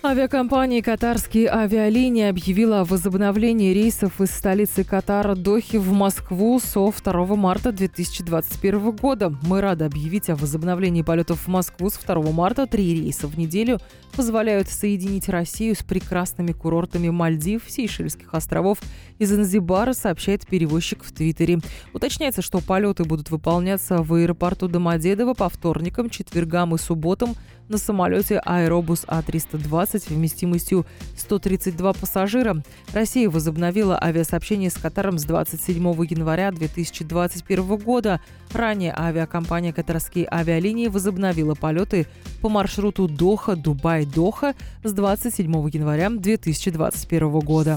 Авиакомпания «Катарские авиалинии» объявила о возобновлении рейсов из столицы Катара Дохи в Москву со 2 марта 2021 года. Мы рады объявить о возобновлении полетов в Москву с 2 марта. Три рейса в неделю позволяют соединить Россию с прекрасными курортами Мальдив, Сейшельских островов и Занзибара, сообщает перевозчик в Твиттере. Уточняется, что полеты будут выполняться в аэропорту Домодедово по вторникам, четвергам и субботам на самолете Аэробус А320 вместимостью 132 пассажира. Россия возобновила авиасообщение с Катаром с 27 января 2021 года. Ранее авиакомпания «Катарские авиалинии» возобновила полеты по маршруту Доха-Дубай-Доха с 27 января 2021 года.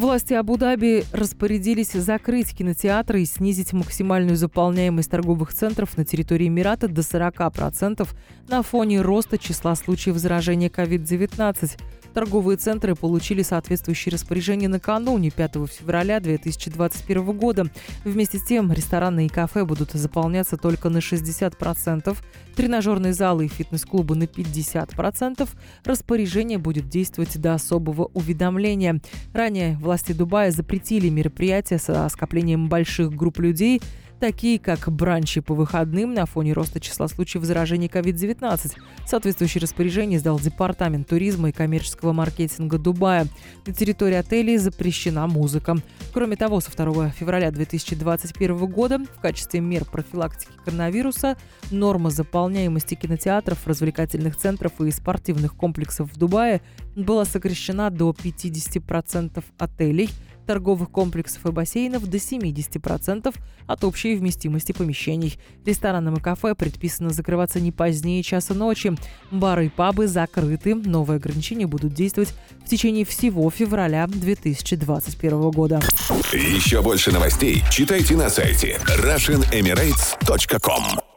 Власти Абу-Даби распорядились закрыть кинотеатры и снизить максимальную заполняемость торговых центров на территории Эмирата до 40% на фоне роста числа случаев заражения COVID-19. Торговые центры получили соответствующие распоряжения накануне 5 февраля 2021 года. Вместе с тем, рестораны и кафе будут заполняться только на 60%, тренажерные залы и фитнес-клубы на 50%. Распоряжение будет действовать до особого уведомления. Ранее власти Дубая запретили мероприятия со скоплением больших групп людей – такие как бранчи по выходным на фоне роста числа случаев заражения COVID-19. Соответствующее распоряжение издал Департамент туризма и коммерческого маркетинга Дубая. На территории отелей запрещена музыка. Кроме того, со 2 февраля 2021 года в качестве мер профилактики коронавируса норма заполняемости кинотеатров, развлекательных центров и спортивных комплексов в Дубае была сокращена до 50% отелей – торговых комплексов и бассейнов до 70% от общей вместимости помещений. Ресторанам и кафе предписано закрываться не позднее часа ночи. Бары и пабы закрыты. Новые ограничения будут действовать в течение всего февраля 2021 года. Еще больше новостей читайте на сайте RussianEmirates.com